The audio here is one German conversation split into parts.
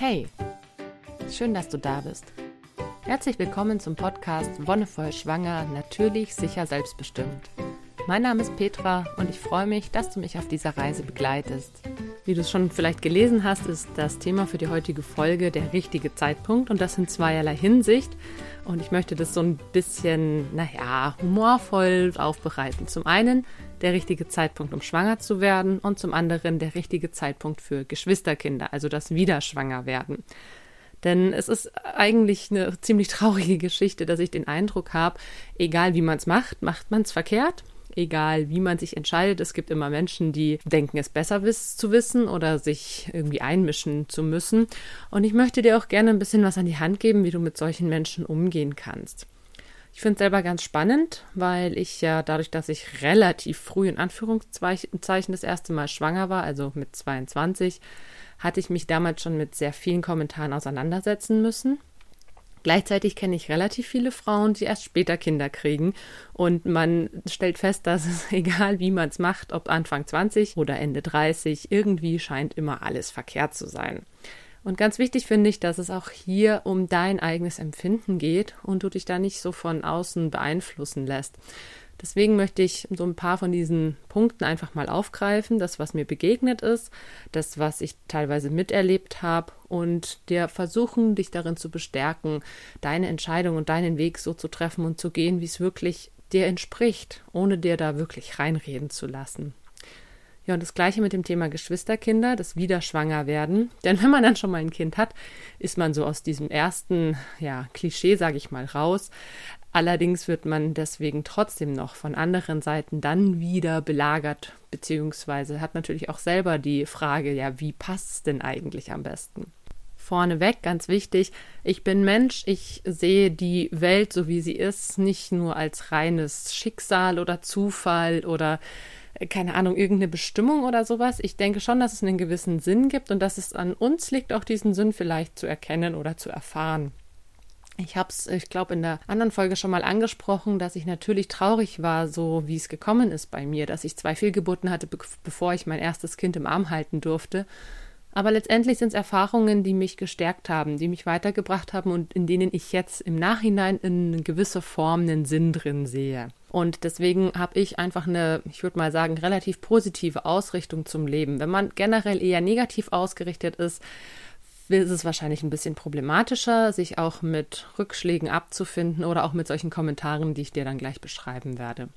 Hey, schön, dass du da bist. Herzlich willkommen zum Podcast Wonnevoll Schwanger, natürlich, sicher, selbstbestimmt. Mein Name ist Petra und ich freue mich, dass du mich auf dieser Reise begleitest. Wie du es schon vielleicht gelesen hast, ist das Thema für die heutige Folge der richtige Zeitpunkt und das in zweierlei Hinsicht. Und ich möchte das so ein bisschen, naja, humorvoll aufbereiten. Zum einen der richtige Zeitpunkt, um schwanger zu werden und zum anderen der richtige Zeitpunkt für Geschwisterkinder, also das Wiederschwangerwerden. Denn es ist eigentlich eine ziemlich traurige Geschichte, dass ich den Eindruck habe, egal wie man es macht, macht man es verkehrt egal wie man sich entscheidet. Es gibt immer Menschen, die denken, es besser zu wissen oder sich irgendwie einmischen zu müssen. Und ich möchte dir auch gerne ein bisschen was an die Hand geben, wie du mit solchen Menschen umgehen kannst. Ich finde es selber ganz spannend, weil ich ja dadurch, dass ich relativ früh in Anführungszeichen das erste Mal schwanger war, also mit 22, hatte ich mich damals schon mit sehr vielen Kommentaren auseinandersetzen müssen. Gleichzeitig kenne ich relativ viele Frauen, die erst später Kinder kriegen. Und man stellt fest, dass es egal, wie man es macht, ob Anfang 20 oder Ende 30, irgendwie scheint immer alles verkehrt zu sein. Und ganz wichtig finde ich, dass es auch hier um dein eigenes Empfinden geht und du dich da nicht so von außen beeinflussen lässt. Deswegen möchte ich so ein paar von diesen Punkten einfach mal aufgreifen, das, was mir begegnet ist, das, was ich teilweise miterlebt habe und dir versuchen, dich darin zu bestärken, deine Entscheidung und deinen Weg so zu treffen und zu gehen, wie es wirklich dir entspricht, ohne dir da wirklich reinreden zu lassen. Ja, und das gleiche mit dem Thema Geschwisterkinder, das Wiederschwangerwerden. Denn wenn man dann schon mal ein Kind hat, ist man so aus diesem ersten, ja, Klischee, sage ich mal, raus. Allerdings wird man deswegen trotzdem noch von anderen Seiten dann wieder belagert, beziehungsweise hat natürlich auch selber die Frage, ja, wie passt es denn eigentlich am besten? Vorneweg, ganz wichtig, ich bin Mensch, ich sehe die Welt so wie sie ist, nicht nur als reines Schicksal oder Zufall oder keine Ahnung, irgendeine Bestimmung oder sowas. Ich denke schon, dass es einen gewissen Sinn gibt und dass es an uns liegt, auch diesen Sinn vielleicht zu erkennen oder zu erfahren. Ich habe es, ich glaube, in der anderen Folge schon mal angesprochen, dass ich natürlich traurig war, so wie es gekommen ist bei mir, dass ich zwei Fehlgeburten hatte, be bevor ich mein erstes Kind im Arm halten durfte. Aber letztendlich sind es Erfahrungen, die mich gestärkt haben, die mich weitergebracht haben und in denen ich jetzt im Nachhinein in gewisse Form einen Sinn drin sehe. Und deswegen habe ich einfach eine, ich würde mal sagen, relativ positive Ausrichtung zum Leben. Wenn man generell eher negativ ausgerichtet ist, ist es wahrscheinlich ein bisschen problematischer, sich auch mit Rückschlägen abzufinden oder auch mit solchen Kommentaren, die ich dir dann gleich beschreiben werde.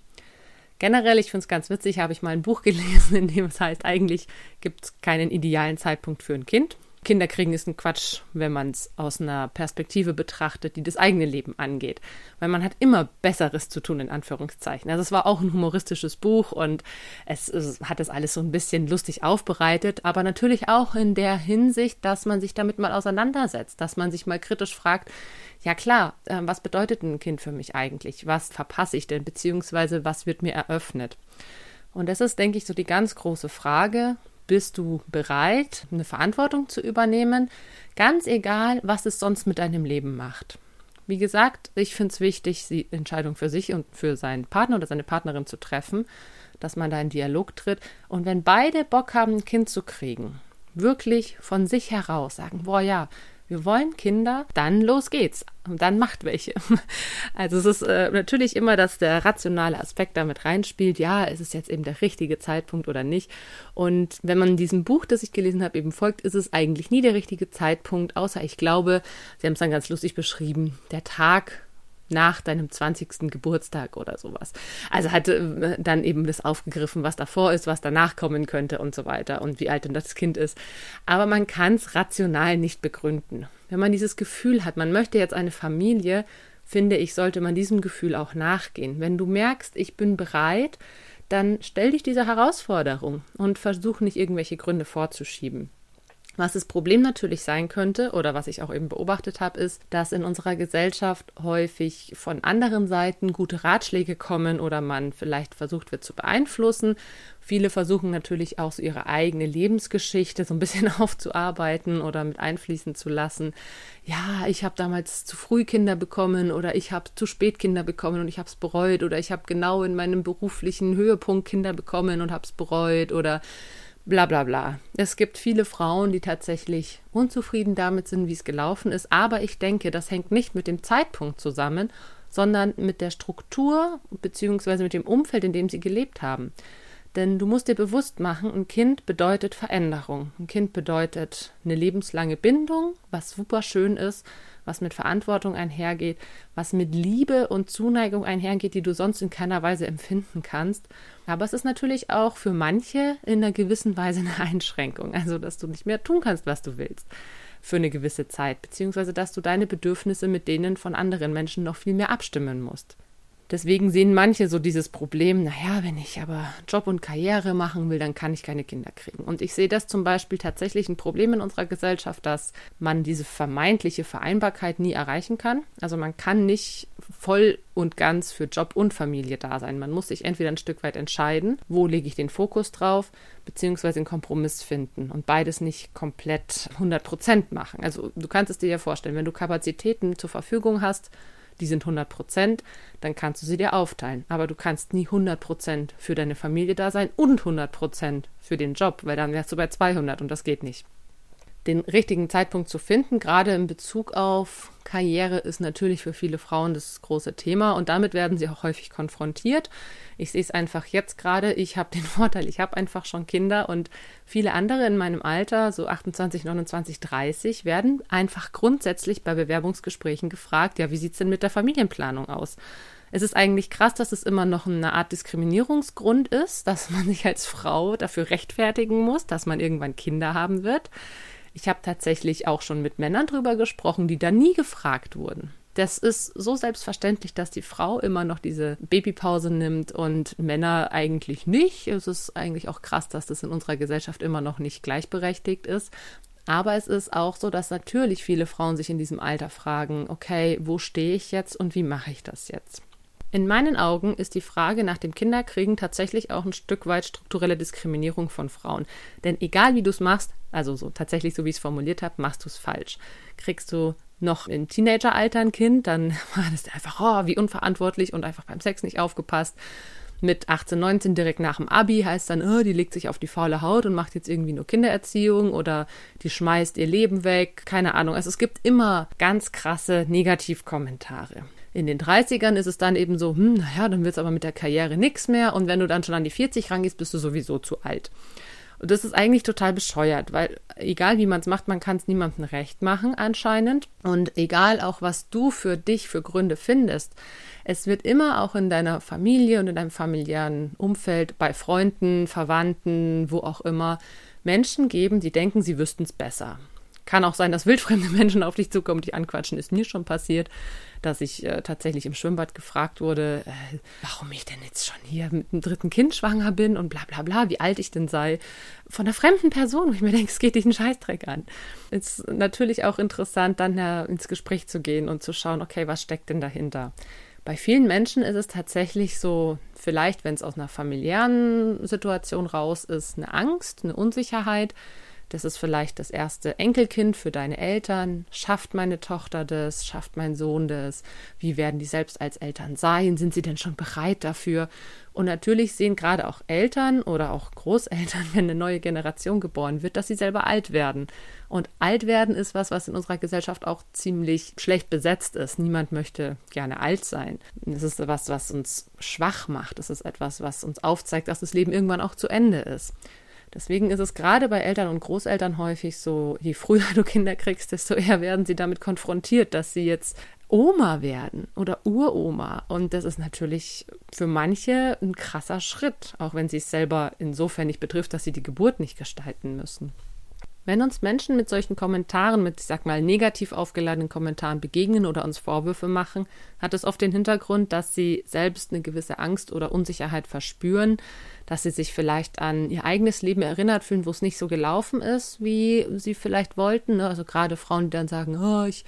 Generell, ich finde es ganz witzig, habe ich mal ein Buch gelesen, in dem es heißt, eigentlich gibt es keinen idealen Zeitpunkt für ein Kind. Kinder kriegen ist ein Quatsch, wenn man es aus einer Perspektive betrachtet, die das eigene Leben angeht. Weil man hat immer Besseres zu tun, in Anführungszeichen. Also es war auch ein humoristisches Buch und es, es hat es alles so ein bisschen lustig aufbereitet, aber natürlich auch in der Hinsicht, dass man sich damit mal auseinandersetzt, dass man sich mal kritisch fragt, ja klar, äh, was bedeutet ein Kind für mich eigentlich? Was verpasse ich denn, beziehungsweise was wird mir eröffnet? Und das ist, denke ich, so die ganz große Frage, bist du bereit, eine Verantwortung zu übernehmen, ganz egal, was es sonst mit deinem Leben macht. Wie gesagt, ich finde es wichtig, die Entscheidung für sich und für seinen Partner oder seine Partnerin zu treffen, dass man da in Dialog tritt. Und wenn beide Bock haben, ein Kind zu kriegen, wirklich von sich heraus sagen, boah ja, wir wollen Kinder, dann los geht's. Und dann macht welche. Also es ist äh, natürlich immer, dass der rationale Aspekt damit reinspielt, ja, ist es jetzt eben der richtige Zeitpunkt oder nicht. Und wenn man diesem Buch, das ich gelesen habe, eben folgt, ist es eigentlich nie der richtige Zeitpunkt, außer ich glaube, Sie haben es dann ganz lustig beschrieben, der Tag nach deinem 20. Geburtstag oder sowas. Also hat äh, dann eben das aufgegriffen, was davor ist, was danach kommen könnte und so weiter und wie alt denn das Kind ist. Aber man kann es rational nicht begründen. Wenn man dieses Gefühl hat, man möchte jetzt eine Familie, finde ich, sollte man diesem Gefühl auch nachgehen. Wenn du merkst, ich bin bereit, dann stell dich dieser Herausforderung und versuch nicht irgendwelche Gründe vorzuschieben. Was das Problem natürlich sein könnte oder was ich auch eben beobachtet habe, ist, dass in unserer Gesellschaft häufig von anderen Seiten gute Ratschläge kommen oder man vielleicht versucht wird zu beeinflussen. Viele versuchen natürlich auch so ihre eigene Lebensgeschichte so ein bisschen aufzuarbeiten oder mit einfließen zu lassen. Ja, ich habe damals zu früh Kinder bekommen oder ich habe zu spät Kinder bekommen und ich habe es bereut oder ich habe genau in meinem beruflichen Höhepunkt Kinder bekommen und habe es bereut oder bla bla bla. Es gibt viele Frauen, die tatsächlich unzufrieden damit sind, wie es gelaufen ist, aber ich denke, das hängt nicht mit dem Zeitpunkt zusammen, sondern mit der Struktur bzw. mit dem Umfeld, in dem sie gelebt haben. Denn du musst dir bewusst machen, ein Kind bedeutet Veränderung. Ein Kind bedeutet eine lebenslange Bindung, was super schön ist, was mit Verantwortung einhergeht, was mit Liebe und Zuneigung einhergeht, die du sonst in keiner Weise empfinden kannst. Aber es ist natürlich auch für manche in einer gewissen Weise eine Einschränkung, also dass du nicht mehr tun kannst, was du willst für eine gewisse Zeit, beziehungsweise dass du deine Bedürfnisse mit denen von anderen Menschen noch viel mehr abstimmen musst. Deswegen sehen manche so dieses Problem, naja, wenn ich aber Job und Karriere machen will, dann kann ich keine Kinder kriegen. Und ich sehe das zum Beispiel tatsächlich ein Problem in unserer Gesellschaft, dass man diese vermeintliche Vereinbarkeit nie erreichen kann. Also man kann nicht voll und ganz für Job und Familie da sein. Man muss sich entweder ein Stück weit entscheiden, wo lege ich den Fokus drauf, beziehungsweise einen Kompromiss finden und beides nicht komplett 100 Prozent machen. Also du kannst es dir ja vorstellen, wenn du Kapazitäten zur Verfügung hast, die sind 100 Prozent, dann kannst du sie dir aufteilen. Aber du kannst nie 100 Prozent für deine Familie da sein und 100 Prozent für den Job, weil dann wärst du bei 200 und das geht nicht den richtigen Zeitpunkt zu finden, gerade in Bezug auf Karriere, ist natürlich für viele Frauen das große Thema und damit werden sie auch häufig konfrontiert. Ich sehe es einfach jetzt gerade. Ich habe den Vorteil, ich habe einfach schon Kinder und viele andere in meinem Alter, so 28, 29, 30, werden einfach grundsätzlich bei Bewerbungsgesprächen gefragt, ja, wie sieht es denn mit der Familienplanung aus? Es ist eigentlich krass, dass es immer noch eine Art Diskriminierungsgrund ist, dass man sich als Frau dafür rechtfertigen muss, dass man irgendwann Kinder haben wird. Ich habe tatsächlich auch schon mit Männern drüber gesprochen, die da nie gefragt wurden. Das ist so selbstverständlich, dass die Frau immer noch diese Babypause nimmt und Männer eigentlich nicht. Es ist eigentlich auch krass, dass das in unserer Gesellschaft immer noch nicht gleichberechtigt ist. Aber es ist auch so, dass natürlich viele Frauen sich in diesem Alter fragen, okay, wo stehe ich jetzt und wie mache ich das jetzt? In meinen Augen ist die Frage nach dem Kinderkriegen tatsächlich auch ein Stück weit strukturelle Diskriminierung von Frauen. Denn egal wie du es machst, also so tatsächlich so wie ich es formuliert habe, machst du es falsch. Kriegst du noch im Teenageralter ein Kind, dann war das einfach, oh, wie unverantwortlich und einfach beim Sex nicht aufgepasst. Mit 18, 19 direkt nach dem Abi heißt dann, oh, die legt sich auf die faule Haut und macht jetzt irgendwie nur Kindererziehung oder die schmeißt ihr Leben weg, keine Ahnung. Also es gibt immer ganz krasse Negativkommentare. In den 30ern ist es dann eben so, hm, naja, dann wird es aber mit der Karriere nichts mehr und wenn du dann schon an die 40 rangehst, bist du sowieso zu alt. Und das ist eigentlich total bescheuert, weil egal wie man es macht, man kann es niemandem recht machen anscheinend. Und egal auch, was du für dich für Gründe findest, es wird immer auch in deiner Familie und in deinem familiären Umfeld, bei Freunden, Verwandten, wo auch immer, Menschen geben, die denken, sie wüssten es besser. Kann auch sein, dass wildfremde Menschen auf dich zukommen, die anquatschen, ist mir schon passiert dass ich äh, tatsächlich im Schwimmbad gefragt wurde, äh, warum ich denn jetzt schon hier mit dem dritten Kind schwanger bin und bla bla bla, wie alt ich denn sei, von einer fremden Person, wo ich mir denke, es geht dich einen Scheißdreck an. Es ist natürlich auch interessant, dann ja, ins Gespräch zu gehen und zu schauen, okay, was steckt denn dahinter? Bei vielen Menschen ist es tatsächlich so, vielleicht, wenn es aus einer familiären Situation raus ist, eine Angst, eine Unsicherheit, das ist vielleicht das erste Enkelkind für deine Eltern. Schafft meine Tochter das? Schafft mein Sohn das? Wie werden die selbst als Eltern sein? Sind sie denn schon bereit dafür? Und natürlich sehen gerade auch Eltern oder auch Großeltern, wenn eine neue Generation geboren wird, dass sie selber alt werden. Und alt werden ist was, was in unserer Gesellschaft auch ziemlich schlecht besetzt ist. Niemand möchte gerne alt sein. Es ist etwas, was uns schwach macht. Es ist etwas, was uns aufzeigt, dass das Leben irgendwann auch zu Ende ist. Deswegen ist es gerade bei Eltern und Großeltern häufig so, je früher du Kinder kriegst, desto eher werden sie damit konfrontiert, dass sie jetzt Oma werden oder Uroma. Und das ist natürlich für manche ein krasser Schritt, auch wenn sie es selber insofern nicht betrifft, dass sie die Geburt nicht gestalten müssen. Wenn uns Menschen mit solchen Kommentaren, mit, ich sag mal, negativ aufgeladenen Kommentaren begegnen oder uns Vorwürfe machen, hat es oft den Hintergrund, dass sie selbst eine gewisse Angst oder Unsicherheit verspüren, dass sie sich vielleicht an ihr eigenes Leben erinnert fühlen, wo es nicht so gelaufen ist, wie sie vielleicht wollten. Ne? Also gerade Frauen, die dann sagen, oh, ich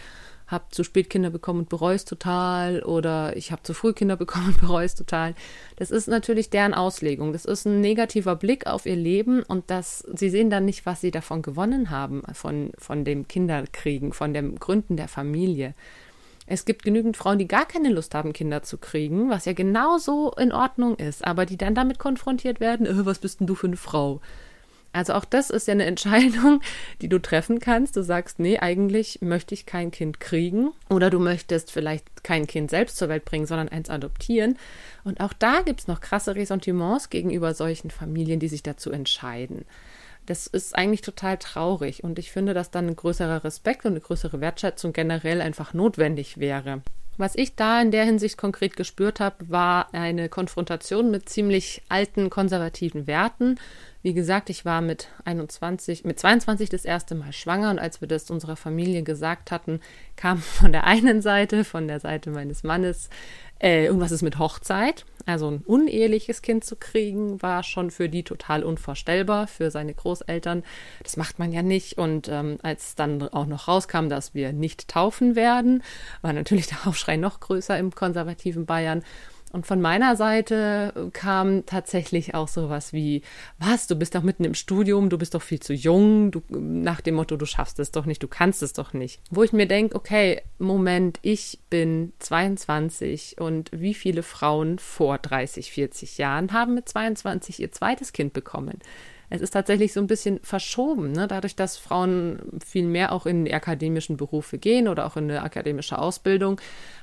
habe zu spät Kinder bekommen und bereue es total oder ich habe zu früh Kinder bekommen und bereue es total. Das ist natürlich deren Auslegung. Das ist ein negativer Blick auf ihr Leben und das, sie sehen dann nicht, was sie davon gewonnen haben, von, von dem Kinderkriegen, von dem Gründen der Familie. Es gibt genügend Frauen, die gar keine Lust haben, Kinder zu kriegen, was ja genauso in Ordnung ist, aber die dann damit konfrontiert werden, äh, was bist denn du für eine Frau? Also auch das ist ja eine Entscheidung, die du treffen kannst. Du sagst, nee, eigentlich möchte ich kein Kind kriegen oder du möchtest vielleicht kein Kind selbst zur Welt bringen, sondern eins adoptieren. Und auch da gibt es noch krasse Ressentiments gegenüber solchen Familien, die sich dazu entscheiden. Das ist eigentlich total traurig und ich finde, dass dann ein größerer Respekt und eine größere Wertschätzung generell einfach notwendig wäre. Was ich da in der Hinsicht konkret gespürt habe, war eine Konfrontation mit ziemlich alten konservativen Werten. Wie gesagt, ich war mit 21, mit 22 das erste Mal schwanger und als wir das unserer Familie gesagt hatten, kam von der einen Seite, von der Seite meines Mannes, äh, irgendwas ist mit Hochzeit. Also ein uneheliches Kind zu kriegen, war schon für die total unvorstellbar, für seine Großeltern. Das macht man ja nicht. Und ähm, als dann auch noch rauskam, dass wir nicht taufen werden, war natürlich der Aufschrei noch größer im konservativen Bayern. Und von meiner Seite kam tatsächlich auch sowas wie, was, du bist doch mitten im Studium, du bist doch viel zu jung, du, nach dem Motto, du schaffst es doch nicht, du kannst es doch nicht. Wo ich mir denke, okay, Moment, ich bin 22 und wie viele Frauen vor 30, 40 Jahren haben mit 22 ihr zweites Kind bekommen? Es ist tatsächlich so ein bisschen verschoben, ne? dadurch, dass Frauen viel mehr auch in die akademischen Berufe gehen oder auch in eine akademische Ausbildung,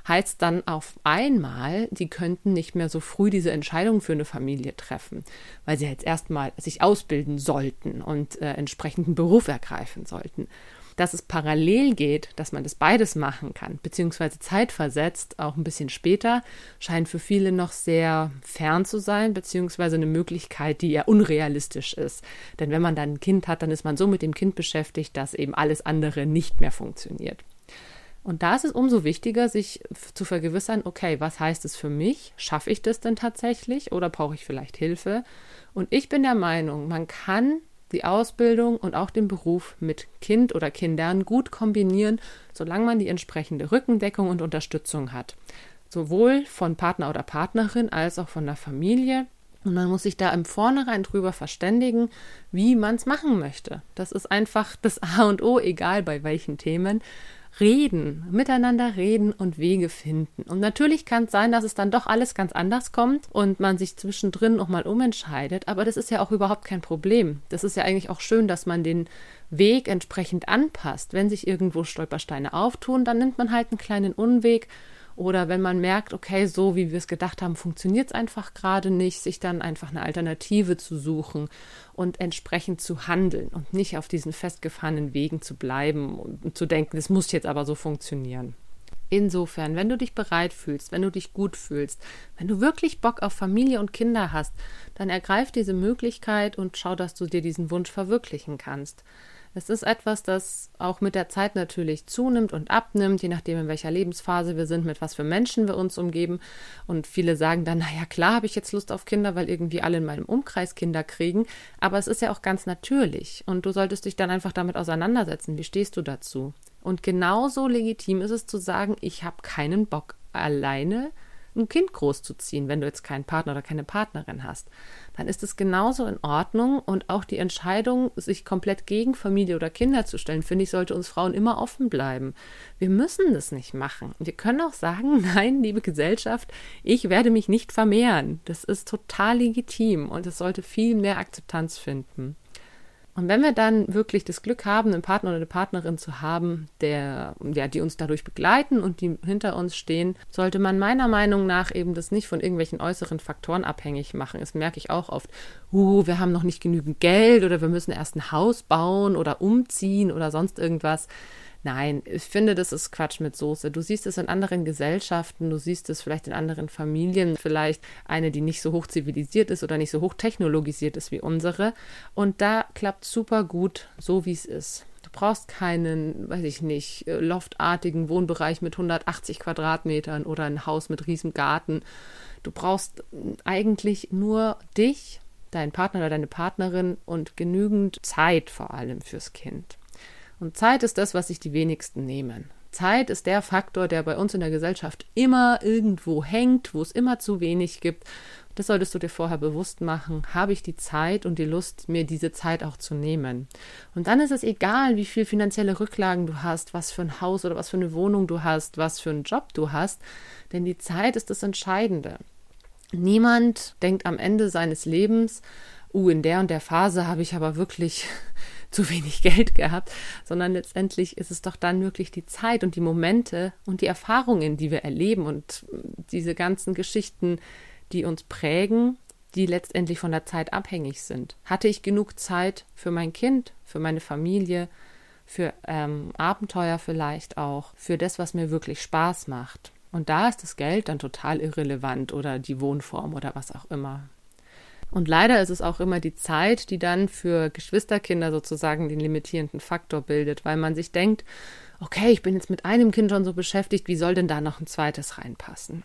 heißt dann auf einmal, die könnten nicht mehr so früh diese Entscheidung für eine Familie treffen, weil sie jetzt erstmal sich ausbilden sollten und äh, entsprechenden Beruf ergreifen sollten dass es parallel geht, dass man das beides machen kann, beziehungsweise zeitversetzt, auch ein bisschen später, scheint für viele noch sehr fern zu sein, beziehungsweise eine Möglichkeit, die eher unrealistisch ist. Denn wenn man dann ein Kind hat, dann ist man so mit dem Kind beschäftigt, dass eben alles andere nicht mehr funktioniert. Und da ist es umso wichtiger, sich zu vergewissern, okay, was heißt es für mich? Schaffe ich das denn tatsächlich oder brauche ich vielleicht Hilfe? Und ich bin der Meinung, man kann die Ausbildung und auch den Beruf mit Kind oder Kindern gut kombinieren, solange man die entsprechende Rückendeckung und Unterstützung hat. Sowohl von Partner oder Partnerin als auch von der Familie. Und man muss sich da im Vornherein drüber verständigen, wie man es machen möchte. Das ist einfach das A und O, egal bei welchen Themen reden, miteinander reden und Wege finden. Und natürlich kann es sein, dass es dann doch alles ganz anders kommt und man sich zwischendrin noch mal umentscheidet, aber das ist ja auch überhaupt kein Problem. Das ist ja eigentlich auch schön, dass man den Weg entsprechend anpasst. Wenn sich irgendwo Stolpersteine auftun, dann nimmt man halt einen kleinen Unweg oder wenn man merkt, okay, so wie wir es gedacht haben, funktioniert es einfach gerade nicht, sich dann einfach eine Alternative zu suchen und entsprechend zu handeln und nicht auf diesen festgefahrenen Wegen zu bleiben und zu denken, es muss jetzt aber so funktionieren. Insofern, wenn du dich bereit fühlst, wenn du dich gut fühlst, wenn du wirklich Bock auf Familie und Kinder hast, dann ergreif diese Möglichkeit und schau, dass du dir diesen Wunsch verwirklichen kannst. Es ist etwas, das auch mit der Zeit natürlich zunimmt und abnimmt, je nachdem, in welcher Lebensphase wir sind, mit was für Menschen wir uns umgeben. Und viele sagen dann, naja, klar habe ich jetzt Lust auf Kinder, weil irgendwie alle in meinem Umkreis Kinder kriegen. Aber es ist ja auch ganz natürlich. Und du solltest dich dann einfach damit auseinandersetzen. Wie stehst du dazu? Und genauso legitim ist es zu sagen, ich habe keinen Bock alleine ein Kind großzuziehen, wenn du jetzt keinen Partner oder keine Partnerin hast, dann ist es genauso in Ordnung und auch die Entscheidung, sich komplett gegen Familie oder Kinder zu stellen, finde ich, sollte uns Frauen immer offen bleiben. Wir müssen das nicht machen. Wir können auch sagen, nein, liebe Gesellschaft, ich werde mich nicht vermehren. Das ist total legitim und es sollte viel mehr Akzeptanz finden. Und wenn wir dann wirklich das Glück haben, einen Partner oder eine Partnerin zu haben, der, ja, die uns dadurch begleiten und die hinter uns stehen, sollte man meiner Meinung nach eben das nicht von irgendwelchen äußeren Faktoren abhängig machen. Das merke ich auch oft. Uh, wir haben noch nicht genügend Geld oder wir müssen erst ein Haus bauen oder umziehen oder sonst irgendwas. Nein, ich finde, das ist Quatsch mit Soße. Du siehst es in anderen Gesellschaften, du siehst es vielleicht in anderen Familien, vielleicht eine, die nicht so hoch zivilisiert ist oder nicht so hoch technologisiert ist wie unsere. Und da klappt super gut, so wie es ist. Du brauchst keinen, weiß ich nicht, loftartigen Wohnbereich mit 180 Quadratmetern oder ein Haus mit riesem Garten. Du brauchst eigentlich nur dich, deinen Partner oder deine Partnerin und genügend Zeit vor allem fürs Kind. Und Zeit ist das, was sich die wenigsten nehmen. Zeit ist der Faktor, der bei uns in der Gesellschaft immer irgendwo hängt, wo es immer zu wenig gibt. Das solltest du dir vorher bewusst machen. Habe ich die Zeit und die Lust, mir diese Zeit auch zu nehmen? Und dann ist es egal, wie viel finanzielle Rücklagen du hast, was für ein Haus oder was für eine Wohnung du hast, was für einen Job du hast, denn die Zeit ist das Entscheidende. Niemand denkt am Ende seines Lebens, uh, in der und der Phase habe ich aber wirklich zu wenig Geld gehabt, sondern letztendlich ist es doch dann wirklich die Zeit und die Momente und die Erfahrungen, die wir erleben und diese ganzen Geschichten, die uns prägen, die letztendlich von der Zeit abhängig sind. Hatte ich genug Zeit für mein Kind, für meine Familie, für ähm, Abenteuer vielleicht auch, für das, was mir wirklich Spaß macht. Und da ist das Geld dann total irrelevant oder die Wohnform oder was auch immer. Und leider ist es auch immer die Zeit, die dann für Geschwisterkinder sozusagen den limitierenden Faktor bildet, weil man sich denkt, okay, ich bin jetzt mit einem Kind schon so beschäftigt, wie soll denn da noch ein zweites reinpassen?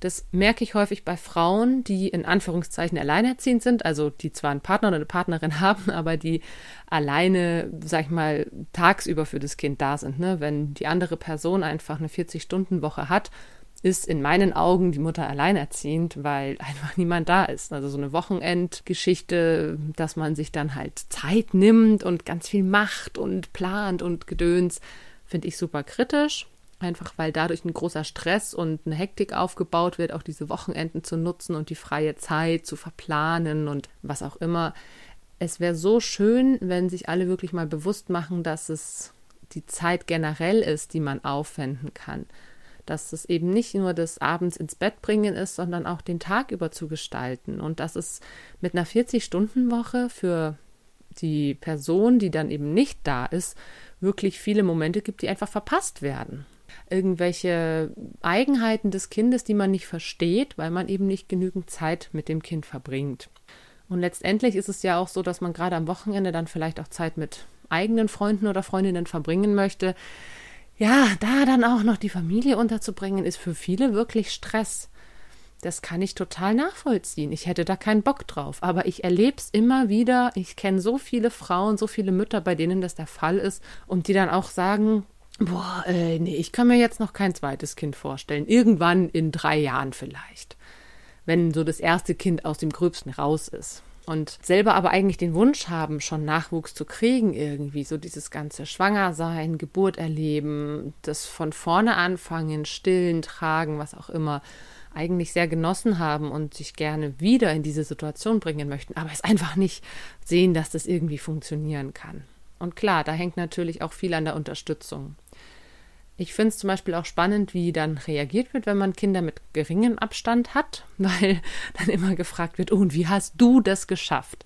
Das merke ich häufig bei Frauen, die in Anführungszeichen alleinerziehend sind, also die zwar einen Partner oder eine Partnerin haben, aber die alleine, sag ich mal, tagsüber für das Kind da sind. Ne? Wenn die andere Person einfach eine 40-Stunden-Woche hat, ist in meinen Augen die Mutter alleinerziehend, weil einfach niemand da ist. Also so eine Wochenendgeschichte, dass man sich dann halt Zeit nimmt und ganz viel macht und plant und gedöns, finde ich super kritisch einfach weil dadurch ein großer Stress und eine Hektik aufgebaut wird, auch diese Wochenenden zu nutzen und die freie Zeit zu verplanen und was auch immer. Es wäre so schön, wenn sich alle wirklich mal bewusst machen, dass es die Zeit generell ist, die man aufwenden kann. Dass es eben nicht nur das Abends ins Bett bringen ist, sondern auch den Tag über zu gestalten. Und dass es mit einer 40-Stunden-Woche für die Person, die dann eben nicht da ist, wirklich viele Momente gibt, die einfach verpasst werden irgendwelche Eigenheiten des Kindes, die man nicht versteht, weil man eben nicht genügend Zeit mit dem Kind verbringt. Und letztendlich ist es ja auch so, dass man gerade am Wochenende dann vielleicht auch Zeit mit eigenen Freunden oder Freundinnen verbringen möchte. Ja, da dann auch noch die Familie unterzubringen, ist für viele wirklich Stress. Das kann ich total nachvollziehen. Ich hätte da keinen Bock drauf. Aber ich erlebe es immer wieder. Ich kenne so viele Frauen, so viele Mütter, bei denen das der Fall ist und die dann auch sagen, Boah, äh, nee, ich kann mir jetzt noch kein zweites Kind vorstellen. Irgendwann in drei Jahren vielleicht. Wenn so das erste Kind aus dem Gröbsten raus ist. Und selber aber eigentlich den Wunsch haben, schon Nachwuchs zu kriegen, irgendwie. So dieses ganze Schwangersein, Geburt erleben, das von vorne anfangen, stillen, tragen, was auch immer eigentlich sehr genossen haben und sich gerne wieder in diese Situation bringen möchten, aber es einfach nicht sehen, dass das irgendwie funktionieren kann. Und klar, da hängt natürlich auch viel an der Unterstützung. Ich finde es zum Beispiel auch spannend, wie dann reagiert wird, wenn man Kinder mit geringem Abstand hat, weil dann immer gefragt wird, oh, und wie hast du das geschafft?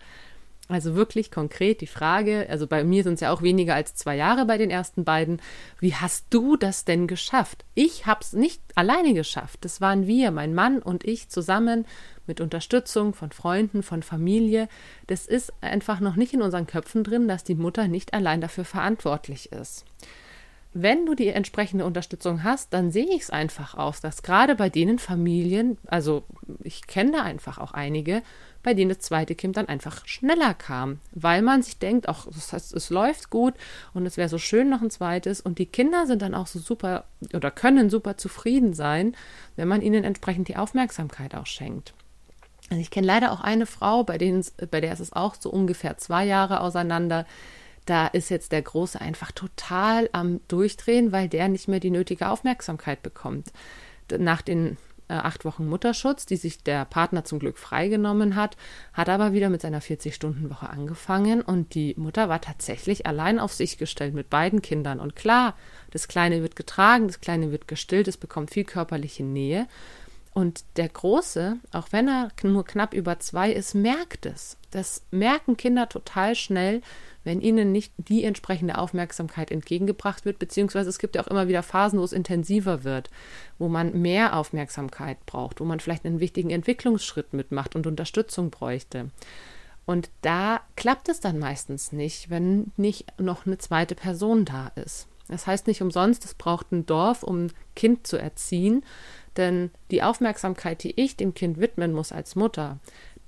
Also wirklich konkret die Frage, also bei mir sind es ja auch weniger als zwei Jahre bei den ersten beiden. Wie hast du das denn geschafft? Ich habe es nicht alleine geschafft. Das waren wir, mein Mann und ich zusammen mit Unterstützung von Freunden, von Familie. Das ist einfach noch nicht in unseren Köpfen drin, dass die Mutter nicht allein dafür verantwortlich ist wenn du die entsprechende Unterstützung hast, dann sehe ich es einfach aus, dass gerade bei denen Familien, also ich kenne da einfach auch einige, bei denen das zweite Kind dann einfach schneller kam, weil man sich denkt, auch das heißt, es läuft gut und es wäre so schön noch ein zweites und die Kinder sind dann auch so super oder können super zufrieden sein, wenn man ihnen entsprechend die Aufmerksamkeit auch schenkt. Also ich kenne leider auch eine Frau, bei, denen, bei der ist es auch so ungefähr zwei Jahre auseinander da ist jetzt der Große einfach total am Durchdrehen, weil der nicht mehr die nötige Aufmerksamkeit bekommt. Nach den äh, acht Wochen Mutterschutz, die sich der Partner zum Glück freigenommen hat, hat aber wieder mit seiner 40-Stunden-Woche angefangen und die Mutter war tatsächlich allein auf sich gestellt mit beiden Kindern. Und klar, das Kleine wird getragen, das Kleine wird gestillt, es bekommt viel körperliche Nähe. Und der Große, auch wenn er nur knapp über zwei ist, merkt es. Das merken Kinder total schnell, wenn ihnen nicht die entsprechende Aufmerksamkeit entgegengebracht wird, beziehungsweise es gibt ja auch immer wieder Phasen, wo es intensiver wird, wo man mehr Aufmerksamkeit braucht, wo man vielleicht einen wichtigen Entwicklungsschritt mitmacht und Unterstützung bräuchte. Und da klappt es dann meistens nicht, wenn nicht noch eine zweite Person da ist. Das heißt nicht umsonst, es braucht ein Dorf, um ein Kind zu erziehen, denn die Aufmerksamkeit, die ich dem Kind widmen muss als Mutter,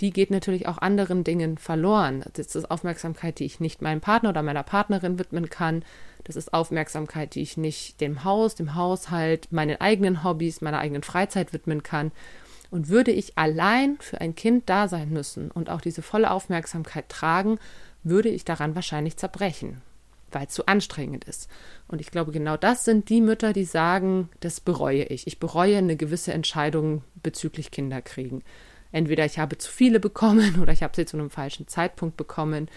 die geht natürlich auch anderen Dingen verloren. Das ist Aufmerksamkeit, die ich nicht meinem Partner oder meiner Partnerin widmen kann. Das ist Aufmerksamkeit, die ich nicht dem Haus, dem Haushalt, meinen eigenen Hobbys, meiner eigenen Freizeit widmen kann. Und würde ich allein für ein Kind da sein müssen und auch diese volle Aufmerksamkeit tragen, würde ich daran wahrscheinlich zerbrechen, weil es zu anstrengend ist. Und ich glaube, genau das sind die Mütter, die sagen, das bereue ich. Ich bereue eine gewisse Entscheidung bezüglich Kinderkriegen entweder ich habe zu viele bekommen oder ich habe sie zu einem falschen Zeitpunkt bekommen,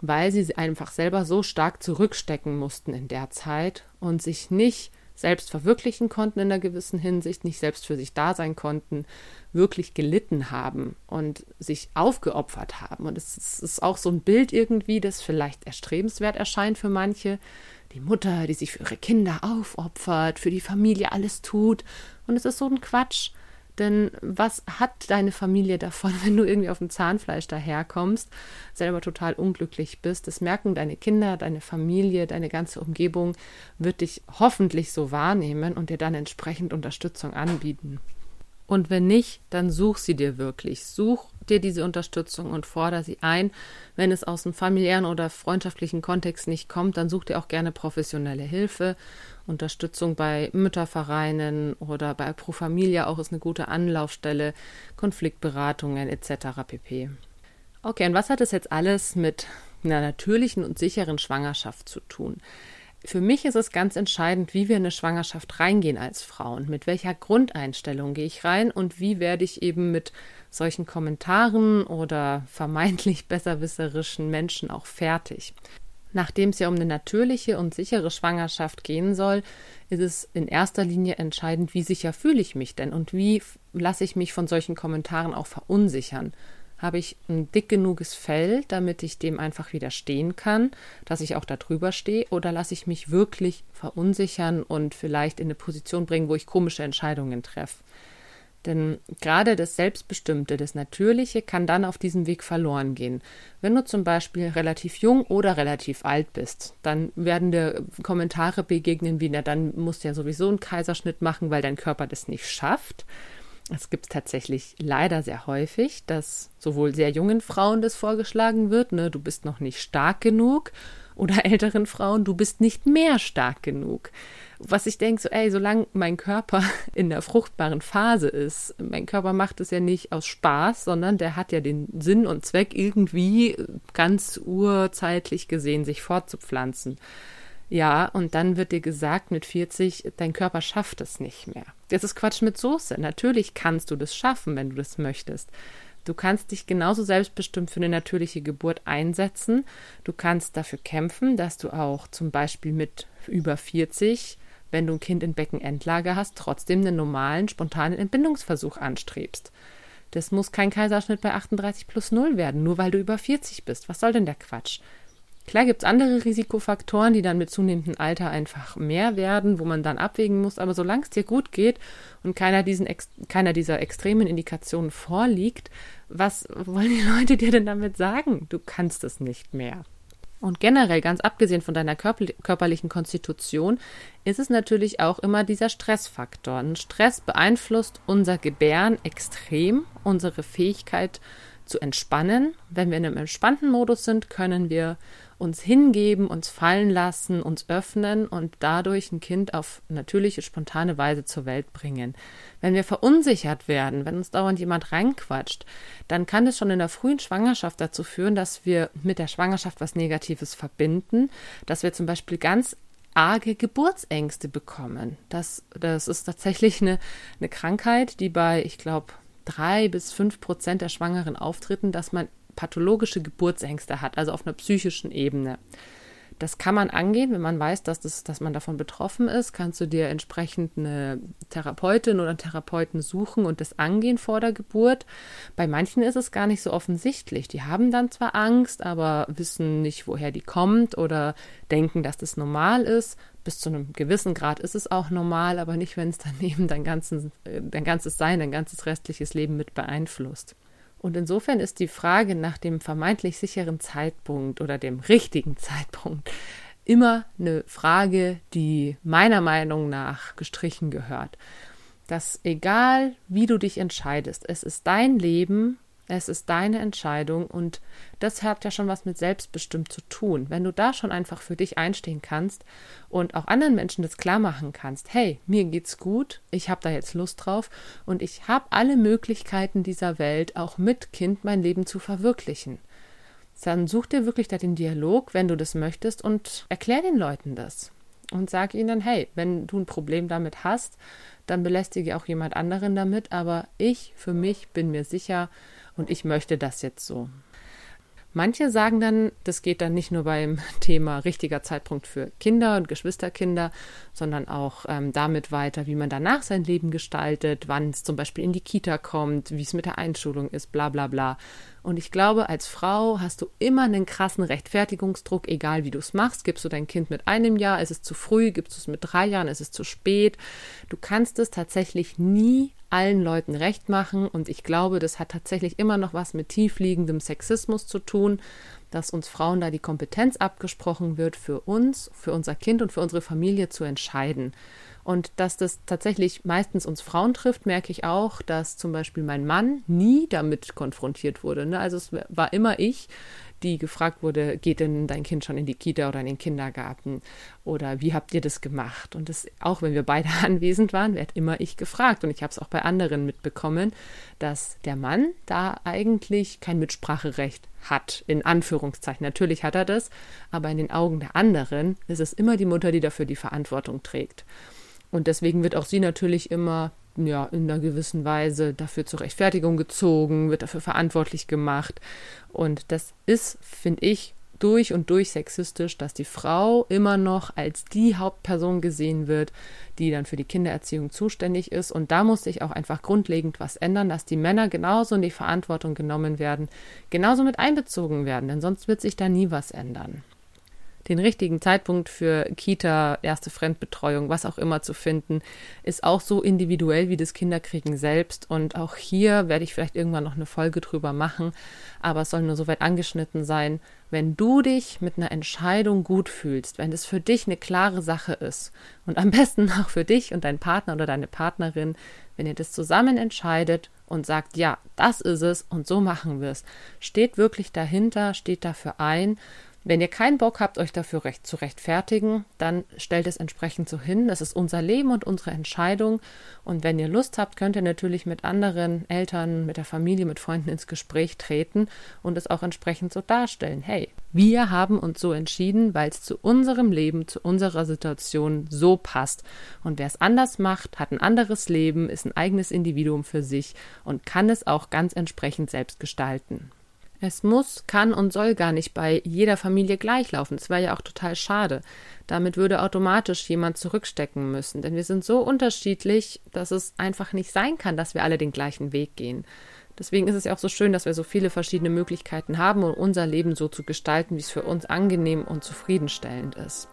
weil sie einfach selber so stark zurückstecken mussten in der Zeit und sich nicht selbst verwirklichen konnten in einer gewissen Hinsicht, nicht selbst für sich da sein konnten, wirklich gelitten haben und sich aufgeopfert haben. Und es ist auch so ein Bild irgendwie, das vielleicht erstrebenswert erscheint für manche. Die Mutter, die sich für ihre Kinder aufopfert, für die Familie alles tut. Und es ist so ein Quatsch. Denn was hat deine Familie davon, wenn du irgendwie auf dem Zahnfleisch daherkommst, selber total unglücklich bist? Das merken deine Kinder, deine Familie, deine ganze Umgebung wird dich hoffentlich so wahrnehmen und dir dann entsprechend Unterstützung anbieten. Und wenn nicht, dann such sie dir wirklich. Such dir diese Unterstützung und fordere sie ein. Wenn es aus dem familiären oder freundschaftlichen Kontext nicht kommt, dann such dir auch gerne professionelle Hilfe. Unterstützung bei Müttervereinen oder bei Pro Familia auch ist eine gute Anlaufstelle, Konfliktberatungen etc. pp. Okay, und was hat das jetzt alles mit einer natürlichen und sicheren Schwangerschaft zu tun? Für mich ist es ganz entscheidend, wie wir in eine Schwangerschaft reingehen als Frauen. Mit welcher Grundeinstellung gehe ich rein und wie werde ich eben mit solchen Kommentaren oder vermeintlich besserwisserischen Menschen auch fertig. Nachdem es ja um eine natürliche und sichere Schwangerschaft gehen soll, ist es in erster Linie entscheidend, wie sicher fühle ich mich denn und wie lasse ich mich von solchen Kommentaren auch verunsichern. Habe ich ein dick genuges Fell, damit ich dem einfach widerstehen kann, dass ich auch da drüber stehe, oder lasse ich mich wirklich verunsichern und vielleicht in eine Position bringen, wo ich komische Entscheidungen treffe? Denn gerade das Selbstbestimmte, das Natürliche kann dann auf diesem Weg verloren gehen. Wenn du zum Beispiel relativ jung oder relativ alt bist, dann werden dir Kommentare begegnen wie, na, dann musst du ja sowieso einen Kaiserschnitt machen, weil dein Körper das nicht schafft. Es gibt tatsächlich leider sehr häufig, dass sowohl sehr jungen Frauen das vorgeschlagen wird, ne, du bist noch nicht stark genug, oder älteren Frauen, du bist nicht mehr stark genug. Was ich denke, so, ey, solange mein Körper in der fruchtbaren Phase ist, mein Körper macht es ja nicht aus Spaß, sondern der hat ja den Sinn und Zweck, irgendwie ganz urzeitlich gesehen sich fortzupflanzen. Ja, und dann wird dir gesagt mit 40, dein Körper schafft es nicht mehr. Das ist Quatsch mit Soße. Natürlich kannst du das schaffen, wenn du das möchtest. Du kannst dich genauso selbstbestimmt für eine natürliche Geburt einsetzen. Du kannst dafür kämpfen, dass du auch zum Beispiel mit über 40, wenn du ein Kind in Beckenendlage hast, trotzdem einen normalen, spontanen Entbindungsversuch anstrebst. Das muss kein Kaiserschnitt bei 38 plus 0 werden, nur weil du über 40 bist. Was soll denn der Quatsch? Klar gibt es andere Risikofaktoren, die dann mit zunehmendem Alter einfach mehr werden, wo man dann abwägen muss. Aber solange es dir gut geht und keiner, diesen, keiner dieser extremen Indikationen vorliegt, was wollen die Leute dir denn damit sagen? Du kannst es nicht mehr. Und generell, ganz abgesehen von deiner körperlichen Konstitution, ist es natürlich auch immer dieser Stressfaktor. Ein Stress beeinflusst unser Gebären extrem, unsere Fähigkeit zu entspannen. Wenn wir in einem entspannten Modus sind, können wir uns hingeben, uns fallen lassen, uns öffnen und dadurch ein Kind auf natürliche, spontane Weise zur Welt bringen. Wenn wir verunsichert werden, wenn uns dauernd jemand reinquatscht, dann kann es schon in der frühen Schwangerschaft dazu führen, dass wir mit der Schwangerschaft was Negatives verbinden, dass wir zum Beispiel ganz arge Geburtsängste bekommen. Das, das ist tatsächlich eine, eine Krankheit, die bei, ich glaube, drei bis fünf Prozent der Schwangeren auftreten, dass man pathologische Geburtsängste hat, also auf einer psychischen Ebene. Das kann man angehen, wenn man weiß, dass, das, dass man davon betroffen ist. Kannst du dir entsprechend eine Therapeutin oder einen Therapeuten suchen und das angehen vor der Geburt. Bei manchen ist es gar nicht so offensichtlich. Die haben dann zwar Angst, aber wissen nicht, woher die kommt oder denken, dass das normal ist. Bis zu einem gewissen Grad ist es auch normal, aber nicht, wenn es dann eben dein, ganzen, dein ganzes Sein, dein ganzes restliches Leben mit beeinflusst. Und insofern ist die Frage nach dem vermeintlich sicheren Zeitpunkt oder dem richtigen Zeitpunkt immer eine Frage, die meiner Meinung nach gestrichen gehört. Dass egal wie du dich entscheidest, es ist dein Leben es ist deine Entscheidung und das hat ja schon was mit selbstbestimmt zu tun. Wenn du da schon einfach für dich einstehen kannst und auch anderen Menschen das klar machen kannst, hey, mir geht's gut, ich habe da jetzt Lust drauf und ich habe alle Möglichkeiten dieser Welt, auch mit Kind mein Leben zu verwirklichen. Dann such dir wirklich da den Dialog, wenn du das möchtest und erklär den Leuten das. und sag ihnen, hey, wenn du ein Problem damit hast, dann belästige auch jemand anderen damit, aber ich für mich bin mir sicher und ich möchte das jetzt so. Manche sagen dann, das geht dann nicht nur beim Thema richtiger Zeitpunkt für Kinder und Geschwisterkinder, sondern auch ähm, damit weiter, wie man danach sein Leben gestaltet, wann es zum Beispiel in die Kita kommt, wie es mit der Einschulung ist, bla bla bla. Und ich glaube, als Frau hast du immer einen krassen Rechtfertigungsdruck, egal wie du es machst. Gibst du dein Kind mit einem Jahr, ist es zu früh, gibst du es mit drei Jahren, ist es zu spät. Du kannst es tatsächlich nie allen Leuten recht machen. Und ich glaube, das hat tatsächlich immer noch was mit tiefliegendem Sexismus zu tun, dass uns Frauen da die Kompetenz abgesprochen wird, für uns, für unser Kind und für unsere Familie zu entscheiden. Und dass das tatsächlich meistens uns Frauen trifft, merke ich auch, dass zum Beispiel mein Mann nie damit konfrontiert wurde. Ne? Also es war immer ich, die gefragt wurde, geht denn dein Kind schon in die Kita oder in den Kindergarten? Oder wie habt ihr das gemacht? Und das, auch wenn wir beide anwesend waren, wird immer ich gefragt. Und ich habe es auch bei anderen mitbekommen, dass der Mann da eigentlich kein Mitspracherecht hat, in Anführungszeichen. Natürlich hat er das, aber in den Augen der anderen ist es immer die Mutter, die dafür die Verantwortung trägt. Und deswegen wird auch sie natürlich immer ja, in einer gewissen Weise dafür zur Rechtfertigung gezogen, wird dafür verantwortlich gemacht. Und das ist, finde ich, durch und durch sexistisch, dass die Frau immer noch als die Hauptperson gesehen wird, die dann für die Kindererziehung zuständig ist. Und da muss sich auch einfach grundlegend was ändern, dass die Männer genauso in die Verantwortung genommen werden, genauso mit einbezogen werden, denn sonst wird sich da nie was ändern den richtigen Zeitpunkt für Kita, erste Fremdbetreuung, was auch immer zu finden, ist auch so individuell wie das Kinderkriegen selbst. Und auch hier werde ich vielleicht irgendwann noch eine Folge drüber machen, aber es soll nur so weit angeschnitten sein, wenn du dich mit einer Entscheidung gut fühlst, wenn es für dich eine klare Sache ist und am besten auch für dich und deinen Partner oder deine Partnerin, wenn ihr das zusammen entscheidet und sagt, ja, das ist es und so machen wir es, steht wirklich dahinter, steht dafür ein wenn ihr keinen Bock habt, euch dafür recht zu rechtfertigen, dann stellt es entsprechend so hin. Das ist unser Leben und unsere Entscheidung. Und wenn ihr Lust habt, könnt ihr natürlich mit anderen Eltern, mit der Familie, mit Freunden ins Gespräch treten und es auch entsprechend so darstellen. Hey, wir haben uns so entschieden, weil es zu unserem Leben, zu unserer Situation so passt. Und wer es anders macht, hat ein anderes Leben, ist ein eigenes Individuum für sich und kann es auch ganz entsprechend selbst gestalten. Es muss, kann und soll gar nicht bei jeder Familie gleich laufen. Das wäre ja auch total schade. Damit würde automatisch jemand zurückstecken müssen. Denn wir sind so unterschiedlich, dass es einfach nicht sein kann, dass wir alle den gleichen Weg gehen. Deswegen ist es ja auch so schön, dass wir so viele verschiedene Möglichkeiten haben, um unser Leben so zu gestalten, wie es für uns angenehm und zufriedenstellend ist.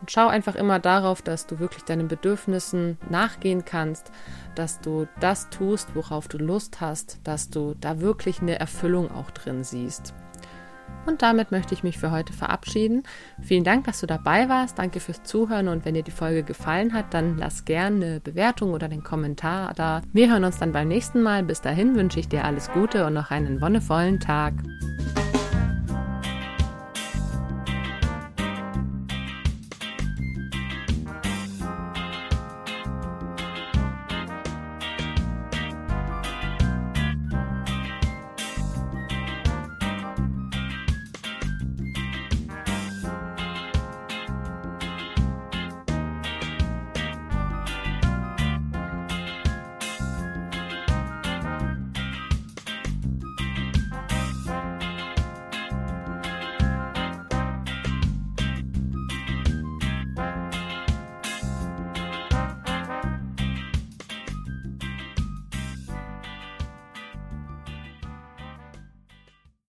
Und schau einfach immer darauf, dass du wirklich deinen Bedürfnissen nachgehen kannst, dass du das tust, worauf du Lust hast, dass du da wirklich eine Erfüllung auch drin siehst. Und damit möchte ich mich für heute verabschieden. Vielen Dank, dass du dabei warst. Danke fürs Zuhören. Und wenn dir die Folge gefallen hat, dann lass gerne eine Bewertung oder einen Kommentar da. Wir hören uns dann beim nächsten Mal. Bis dahin wünsche ich dir alles Gute und noch einen wonnevollen Tag.